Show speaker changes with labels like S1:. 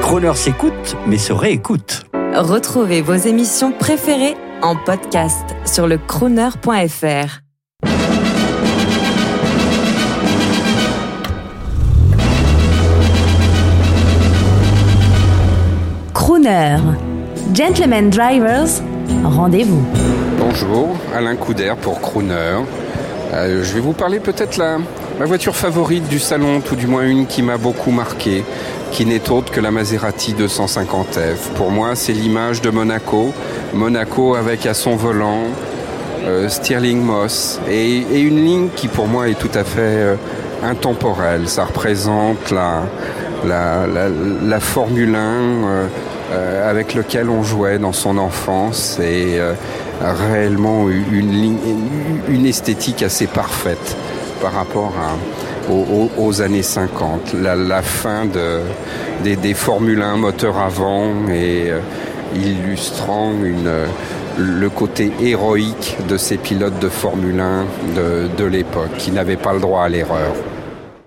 S1: Croner s'écoute, mais se réécoute.
S2: Retrouvez vos émissions préférées en podcast sur le crooner.fr.
S3: Crooner. Gentlemen Drivers, rendez-vous.
S4: Bonjour, Alain Couder pour Crooner. Euh, je vais vous parler peut-être la ma voiture favorite du salon, tout du moins une qui m'a beaucoup marqué, qui n'est autre que la Maserati 250F. Pour moi, c'est l'image de Monaco. Monaco avec à son volant euh, Stirling Moss et, une ligne qui pour moi est tout à fait euh, intemporelle. Ça représente la, Formule 1 euh, avec lequel on jouait dans son enfance et réellement une esthétique assez parfaite par rapport à, aux, aux, années 50. La, la fin de, des, des Formule 1 moteur avant et euh, illustrant une, le côté héroïque de ces pilotes de Formule 1 de, de l'époque qui n'avaient pas le droit à l'erreur.